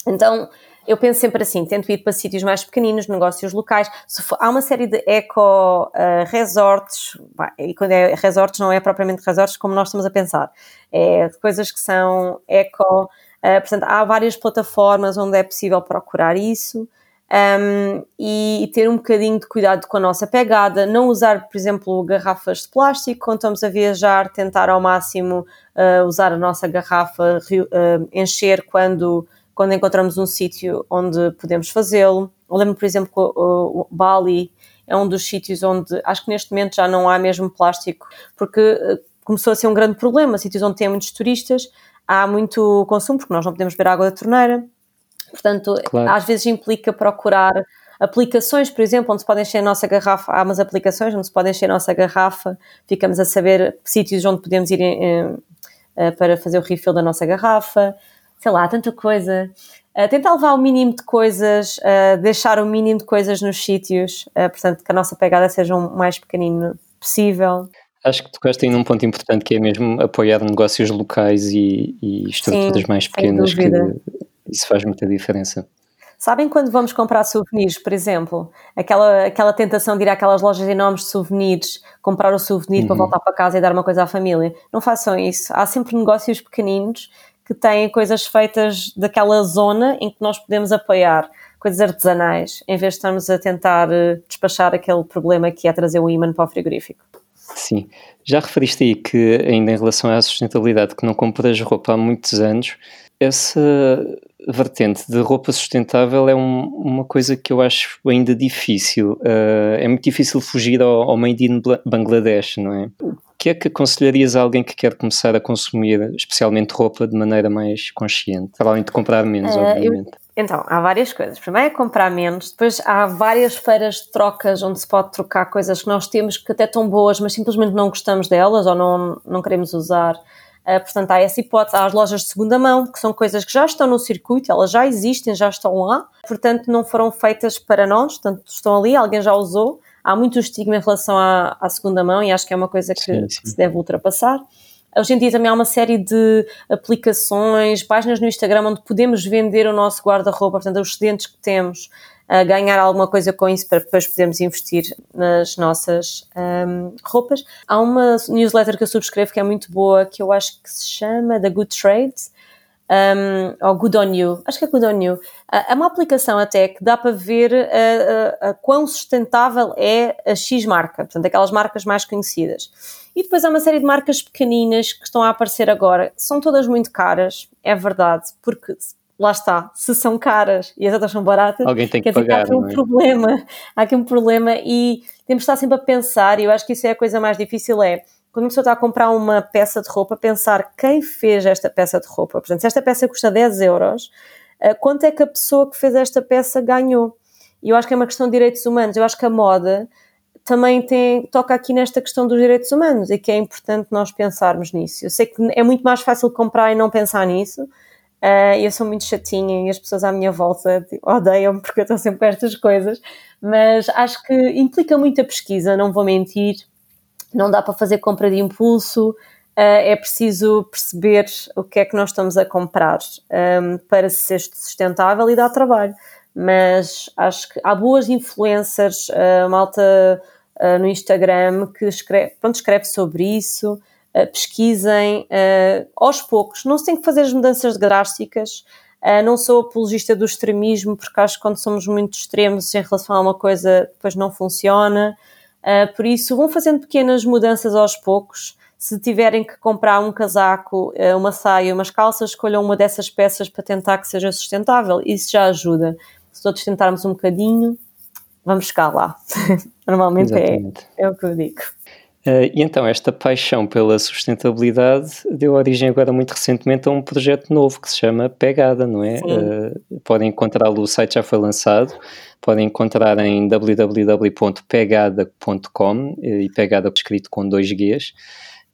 Então, eu penso sempre assim, tento ir para sítios mais pequeninos, negócios locais. For, há uma série de eco uh, resorts, e quando é resorts não é propriamente resorts como nós estamos a pensar, é coisas que são eco, uh, portanto há várias plataformas onde é possível procurar isso um, e, ter um bocadinho de cuidado com a nossa pegada, não usar, por exemplo, garrafas de plástico quando estamos a viajar, tentar ao máximo uh, usar a nossa garrafa, uh, encher quando, quando encontramos um sítio onde podemos fazê-lo. Lembro, por exemplo, que o, o Bali é um dos sítios onde acho que neste momento já não há mesmo plástico, porque uh, começou a ser um grande problema, sítios onde tem muitos turistas, há muito consumo, porque nós não podemos beber água da torneira, Portanto, claro. às vezes implica procurar aplicações, por exemplo, onde se pode encher a nossa garrafa. Há umas aplicações onde se pode encher a nossa garrafa, ficamos a saber sítios onde podemos ir em, em, para fazer o refill da nossa garrafa. Sei lá, tanta coisa. Uh, tentar levar o mínimo de coisas, uh, deixar o mínimo de coisas nos sítios, uh, portanto, que a nossa pegada seja o mais pequenino possível. Acho que tocaste aí num ponto importante que é mesmo apoiar negócios locais e, e estruturas Sim, mais pequenas que isso faz muita diferença. Sabem quando vamos comprar souvenirs, por exemplo? Aquela, aquela tentação de ir àquelas lojas enormes de souvenirs, comprar o souvenir uhum. para voltar para casa e dar uma coisa à família. Não façam isso. Há sempre negócios pequeninos que têm coisas feitas daquela zona em que nós podemos apoiar, coisas artesanais, em vez de estarmos a tentar eh, despachar aquele problema que é trazer o imã para o frigorífico. Sim, já referiste aí que ainda em relação à sustentabilidade que não compras roupa há muitos anos, essa vertente de roupa sustentável é um, uma coisa que eu acho ainda difícil. Uh, é muito difícil fugir ao, ao Made in Bangladesh, não é? O que é que aconselharias a alguém que quer começar a consumir, especialmente roupa, de maneira mais consciente? Para além de comprar menos, uh, obviamente. Eu, então, há várias coisas. Primeiro é comprar menos, depois há várias feiras de trocas onde se pode trocar coisas que nós temos que até estão boas, mas simplesmente não gostamos delas ou não, não queremos usar. Uh, portanto, há essa hipótese. Há as lojas de segunda mão, que são coisas que já estão no circuito, elas já existem, já estão lá, portanto, não foram feitas para nós, portanto, estão ali, alguém já usou. Há muito estigma em relação à, à segunda mão e acho que é uma coisa que, sim, sim. que se deve ultrapassar. Hoje em dia também há uma série de aplicações, páginas no Instagram onde podemos vender o nosso guarda-roupa, portanto, os excedentes que temos, ganhar alguma coisa com isso para depois podermos investir nas nossas um, roupas. Há uma newsletter que eu subscrevo que é muito boa, que eu acho que se chama The Good Trade, um, ou Good On You, acho que é Good On You. É uma aplicação até que dá para ver a, a, a quão sustentável é a X marca, portanto, aquelas marcas mais conhecidas. E depois há uma série de marcas pequeninas que estão a aparecer agora. São todas muito caras, é verdade, porque lá está, se são caras e as outras são baratas, alguém tem que pagar. Há aqui um é? problema, há aqui um problema e temos de estar sempre a pensar, e eu acho que isso é a coisa mais difícil, é quando uma pessoa está a comprar uma peça de roupa, pensar quem fez esta peça de roupa. Portanto, se esta peça custa 10 euros, eh, quanto é que a pessoa que fez esta peça ganhou? E eu acho que é uma questão de direitos humanos. Eu acho que a moda também tem, toca aqui nesta questão dos direitos humanos e que é importante nós pensarmos nisso. Eu sei que é muito mais fácil comprar e não pensar nisso. Uh, eu sou muito chatinha e as pessoas à minha volta odeiam-me porque eu estou sempre com estas coisas, mas acho que implica muita pesquisa, não vou mentir. Não dá para fazer compra de impulso, uh, é preciso perceber o que é que nós estamos a comprar um, para ser sustentável e dar trabalho. Mas acho que há boas influencers, uh, malta no Instagram que escreve, pronto, escreve sobre isso, pesquisem uh, aos poucos, não se tem que fazer as mudanças drásticas. não sou apologista do extremismo, porque acho que quando somos muito extremos em relação a uma coisa, depois não funciona. por isso, vão fazendo pequenas mudanças aos poucos. Se tiverem que comprar um casaco, uma saia, umas calças, escolham uma dessas peças para tentar que seja sustentável. Isso já ajuda se todos tentarmos um bocadinho, vamos chegar lá. Normalmente é, é o que eu digo. Uh, e então, esta paixão pela sustentabilidade deu origem agora muito recentemente a um projeto novo que se chama Pegada, não é? Uh, podem encontrá-lo, o site já foi lançado, podem encontrar em www.pegada.com eh, e Pegada escrito com dois Gs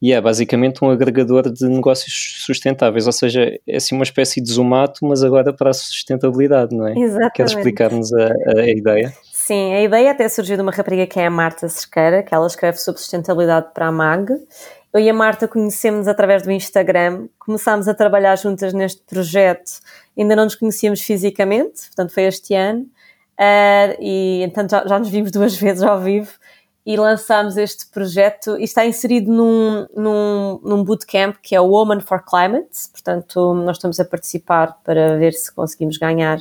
e é basicamente um agregador de negócios sustentáveis, ou seja, é assim uma espécie de Zomato, mas agora para a sustentabilidade, não é? Exatamente. Queres explicar-nos a, a, ideia? Sim, a ideia até surgiu de uma rapariga que é a Marta Cerqueira, que ela escreve sobre sustentabilidade para a MAG. Eu e a Marta conhecemos através do Instagram, começámos a trabalhar juntas neste projeto, ainda não nos conhecíamos fisicamente, portanto foi este ano, uh, e então já, já nos vimos duas vezes ao vivo, e lançámos este projeto e está inserido num, num, num bootcamp que é o Woman for Climate, portanto nós estamos a participar para ver se conseguimos ganhar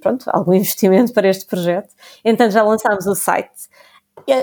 pronto, algum investimento para este projeto. Então já lançámos o site.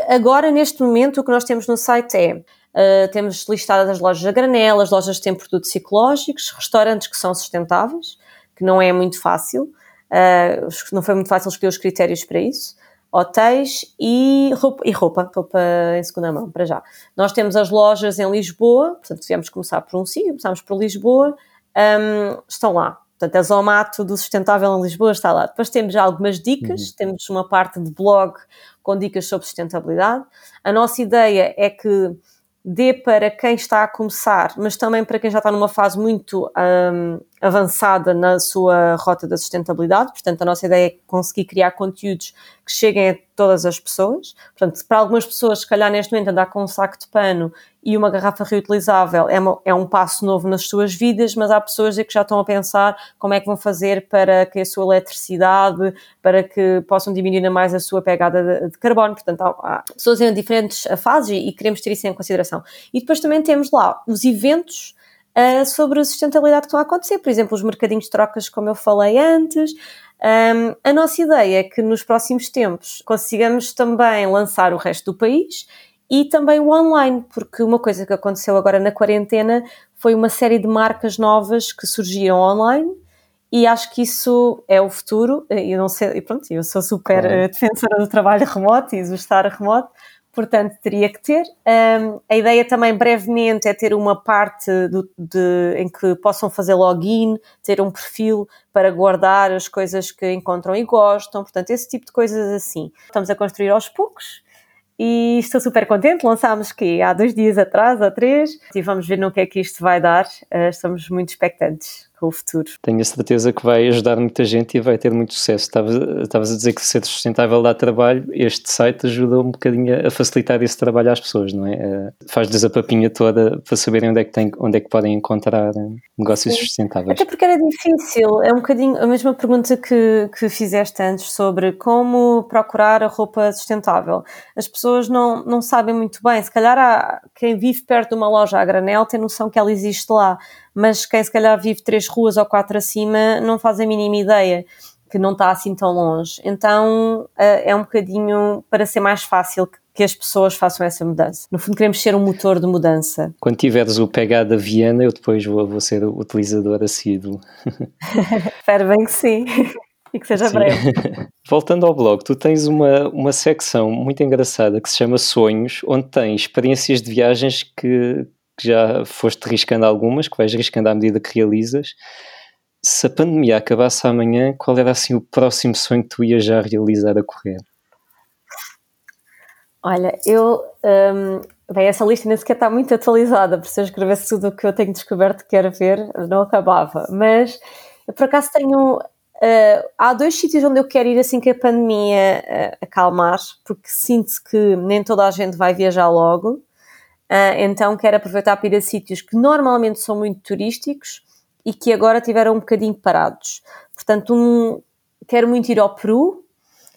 Agora, neste momento, o que nós temos no site é Uh, temos listadas as lojas a granel, as lojas que têm produtos ecológicos, restaurantes que são sustentáveis, que não é muito fácil, uh, não foi muito fácil escolher os critérios para isso hotéis e roupa, e roupa, roupa em segunda mão, para já. Nós temos as lojas em Lisboa, portanto, tivemos começar por um sítio, começámos por Lisboa, um, estão lá. Portanto, a Zomato do Sustentável em Lisboa está lá. Depois temos algumas dicas, uhum. temos uma parte de blog com dicas sobre sustentabilidade. A nossa ideia é que dê para quem está a começar, mas também para quem já está numa fase muito um, avançada na sua rota da sustentabilidade. Portanto, a nossa ideia é conseguir criar conteúdos que cheguem a todas as pessoas. Portanto, para algumas pessoas, se calhar neste momento andar com um saco de pano e uma garrafa reutilizável é, uma, é um passo novo nas suas vidas, mas há pessoas que já estão a pensar como é que vão fazer para que a sua eletricidade, para que possam diminuir mais a sua pegada de, de carbono. Portanto, há, há, pessoas em diferentes fases e, e queremos ter isso em consideração. E depois também temos lá os eventos uh, sobre a sustentabilidade que estão a acontecer. Por exemplo, os mercadinhos de trocas, como eu falei antes. Um, a nossa ideia é que nos próximos tempos consigamos também lançar o resto do país e também o online, porque uma coisa que aconteceu agora na quarentena foi uma série de marcas novas que surgiram online e acho que isso é o futuro. Eu não sei, e pronto, eu sou super claro. defensora do trabalho remoto e do estar remoto, portanto teria que ter. Um, a ideia também brevemente é ter uma parte do, de, em que possam fazer login, ter um perfil para guardar as coisas que encontram e gostam, portanto esse tipo de coisas assim. Estamos a construir aos poucos e estou super contente. Lançámos que há dois dias atrás, há três, e vamos ver no que é que isto vai dar. Uh, estamos muito expectantes com o futuro. Tenho a certeza que vai ajudar muita gente e vai ter muito sucesso. Estavas, a dizer que ser sustentável dá trabalho, este site ajuda um bocadinho a facilitar esse trabalho às pessoas, não é? Eh, faz-lhes a papinha toda para saberem onde é que, tem, onde é que podem encontrar eh, negócios Sim. sustentáveis. Até porque era difícil, é um bocadinho a mesma pergunta que, que fizeste antes sobre como procurar a roupa sustentável. As pessoas não, não sabem muito bem, se calhar há, quem vive perto de uma loja a granel tem noção que ela existe lá, mas quem se calhar vive três ruas ou quatro acima não faz a mínima ideia que não está assim tão longe. Então eh, é um bocadinho para ser mais fácil que as pessoas façam essa mudança. No fundo, queremos ser um motor de mudança. Quando tiveres o pegada Viena, eu depois vou, vou ser o utilizador assíduo. Espero bem que sim. E que seja sim. breve. Voltando ao blog, tu tens uma, uma secção muito engraçada que se chama Sonhos, onde tens experiências de viagens que, que já foste riscando algumas, que vais riscando à medida que realizas. se a pandemia acabasse amanhã, qual era assim o próximo sonho que tu ias já realizar a correr? Olha, eu. Um, bem, essa lista nem sequer está muito atualizada, porque se eu escrevesse tudo o que eu tenho descoberto que quero ver, não acabava. Mas eu por acaso tenho. Uh, há dois sítios onde eu quero ir assim que a pandemia uh, acalmar, porque sinto que nem toda a gente vai viajar logo. Uh, então quero aproveitar para ir a sítios que normalmente são muito turísticos e que agora tiveram um bocadinho parados. Portanto, um, quero muito ir ao Peru,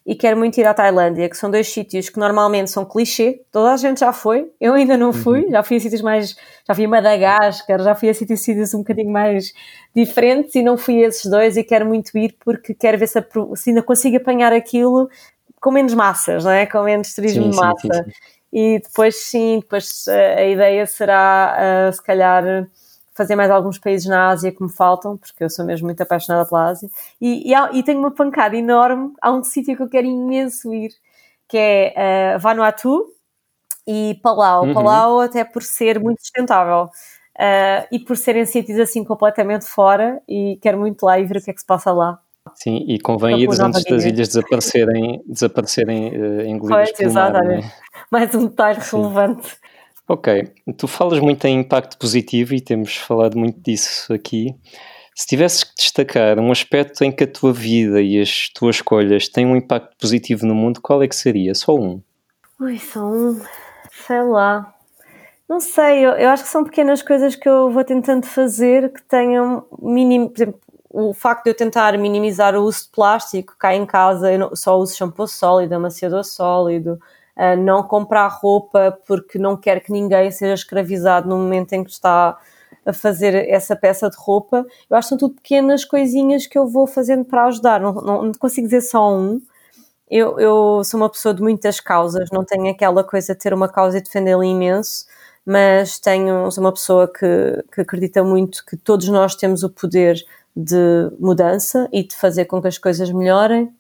e quero muito ir à Tailândia, que são dois sítios que normalmente são clichê, toda a gente já foi, eu ainda não fui, uhum. já fui a sítios mais, já fui a Madagascar, já fui a sítios, sítios um bocadinho mais diferentes e não fui a esses dois e quero muito ir porque quero ver se, a, se ainda consigo apanhar aquilo com menos massas, não é? Com menos turismo sim, de massa. Sim, sim, e depois sim, depois a, a ideia será uh, se calhar fazer mais alguns países na Ásia que me faltam, porque eu sou mesmo muito apaixonada pela Ásia. E, e, há, e tenho uma pancada enorme. Há um sítio que eu quero imenso ir, que é uh, Vanuatu e Palau. Uhum. Palau, até por ser muito sustentável. Uh, e por serem sítios assim completamente fora, e quero muito lá e ver o que é que se passa lá. Sim, e convém ir antes das ilhas desaparecerem, desaparecerem uh, engolidas pois, mar, é? Mais um detalhe Sim. relevante. Ok, tu falas muito em impacto positivo e temos falado muito disso aqui. Se tivesses que destacar um aspecto em que a tua vida e as tuas escolhas têm um impacto positivo no mundo, qual é que seria? Só um? Ui, só um. Sei lá. Não sei, eu, eu acho que são pequenas coisas que eu vou tentando fazer que tenham mínimo. Por exemplo, o facto de eu tentar minimizar o uso de plástico cá em casa, eu só uso shampoo sólido, amaciador sólido uh, não comprar roupa porque não quer que ninguém seja escravizado no momento em que está a fazer essa peça de roupa. Eu acho que são tudo pequenas coisinhas que eu vou fazendo para ajudar, não, não, não consigo dizer só um. Eu, eu, sou uma pessoa de muitas causas, não tenho aquela coisa de ter uma causa e defendê-la imenso, mas tenho, sou uma pessoa que, que acredita muito que todos nós temos o poder de mudança e de fazer com que as coisas melhorem.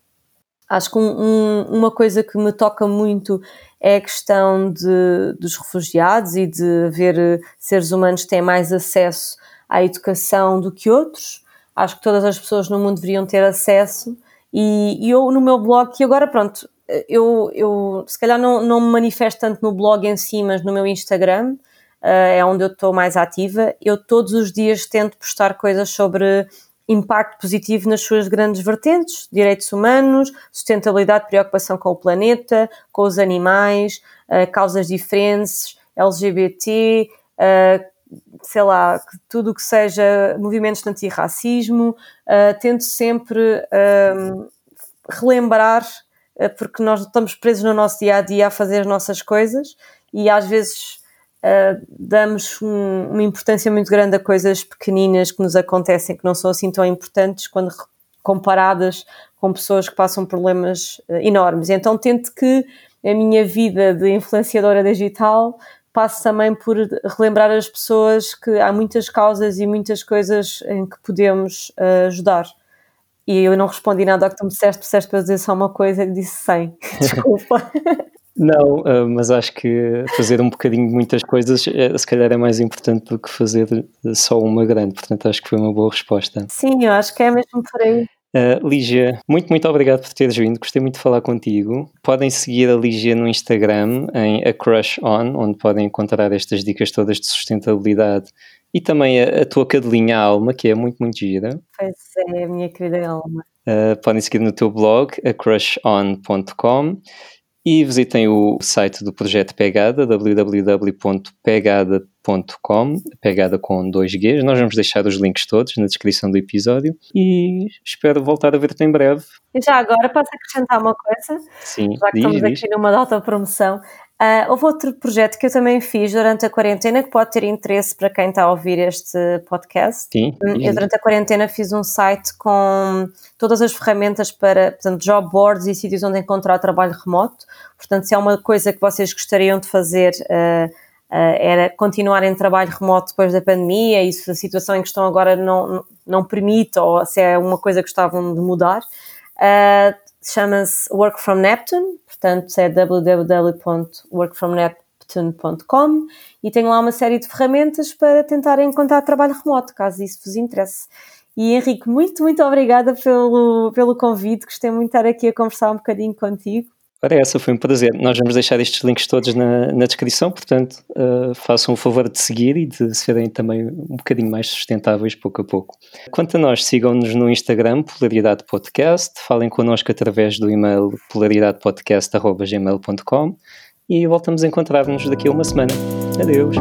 Acho que um, um, uma coisa que me toca muito é a questão de, dos refugiados e de ver seres humanos que têm mais acesso à educação do que outros. Acho que todas as pessoas no mundo deveriam ter acesso. E, e eu, no meu blog, que agora, pronto, eu, eu se calhar não, não me manifesto tanto no blog em si, mas no meu Instagram, é onde eu estou mais ativa. Eu todos os dias tento postar coisas sobre impacto positivo nas suas grandes vertentes, direitos humanos, sustentabilidade, preocupação com o planeta, com os animais, uh, causas diferentes, LGBT, uh, sei lá, tudo o que seja movimentos de antirracismo, tento sempre relembrar, porque nós estamos presos no nosso dia a dia a fazer as nossas coisas e às vezes uh, damos um, uma importância muito grande a coisas pequeninas que nos acontecem, que não são assim tão importantes quando comparadas com pessoas que passam problemas uh, enormes. Então tento que a minha vida de influenciadora digital passe também por relembrar as pessoas que há muitas causas e muitas coisas em que podemos uh, ajudar. E eu não respondi nada ao que tu me disseste, disseste para dizer só uma coisa e disse 100. Desculpa. Não, uh, mas acho que fazer um bocadinho de muitas coisas é, se calhar é mais importante do que fazer só uma grande, portanto acho que foi uma boa resposta. Sim, eu acho que é mesmo por aí. Uh, Lígia, muito, muito obrigado por teres vindo, gostei muito de falar contigo. Podem seguir a Lígia no Instagram, em A Crush On, onde podem encontrar estas dicas todas de sustentabilidade e também a, a tua cadelinha Alma, que é muito, muito gira. Pois é, a minha querida Alma. Uh, podem seguir no teu blog, acrushon.com e visitem o site do projeto Pegada, www.pegada.com, pegada com dois Gs. Nós vamos deixar os links todos na descrição do episódio e espero voltar a ver-te em breve. E já agora posso acrescentar uma coisa? Sim, já que diz, estamos diz. aqui numa data promoção. Uh, houve outro projeto que eu também fiz durante a quarentena que pode ter interesse para quem está a ouvir este podcast. Sim. Hum, eu, durante a quarentena, fiz um site com todas as ferramentas para, portanto, job boards e sítios onde encontrar trabalho remoto. Portanto, se é uma coisa que vocês gostariam de fazer, uh, uh, era continuar em trabalho remoto depois da pandemia e se a situação em que estão agora não, não permite ou se é uma coisa que gostavam de mudar. Chama-se Work from Neptune portanto é www.workfromneptune.com e tenho lá uma série de ferramentas para tentar encontrar trabalho remoto, caso isso vos interesse. E Henrique, muito, muito obrigada pelo, pelo convite. Gostei muito de estar aqui a conversar um bocadinho contigo. Ora, essa foi um prazer. Nós vamos deixar estes links todos na, na descrição, portanto, uh, façam o favor de seguir e de serem também um bocadinho mais sustentáveis pouco a pouco. Quanto a nós, sigam-nos no Instagram, Polaridade Podcast, falem connosco através do e-mail polaridadepodcast.gmail.com e voltamos a encontrar-nos daqui a uma semana. Adeus!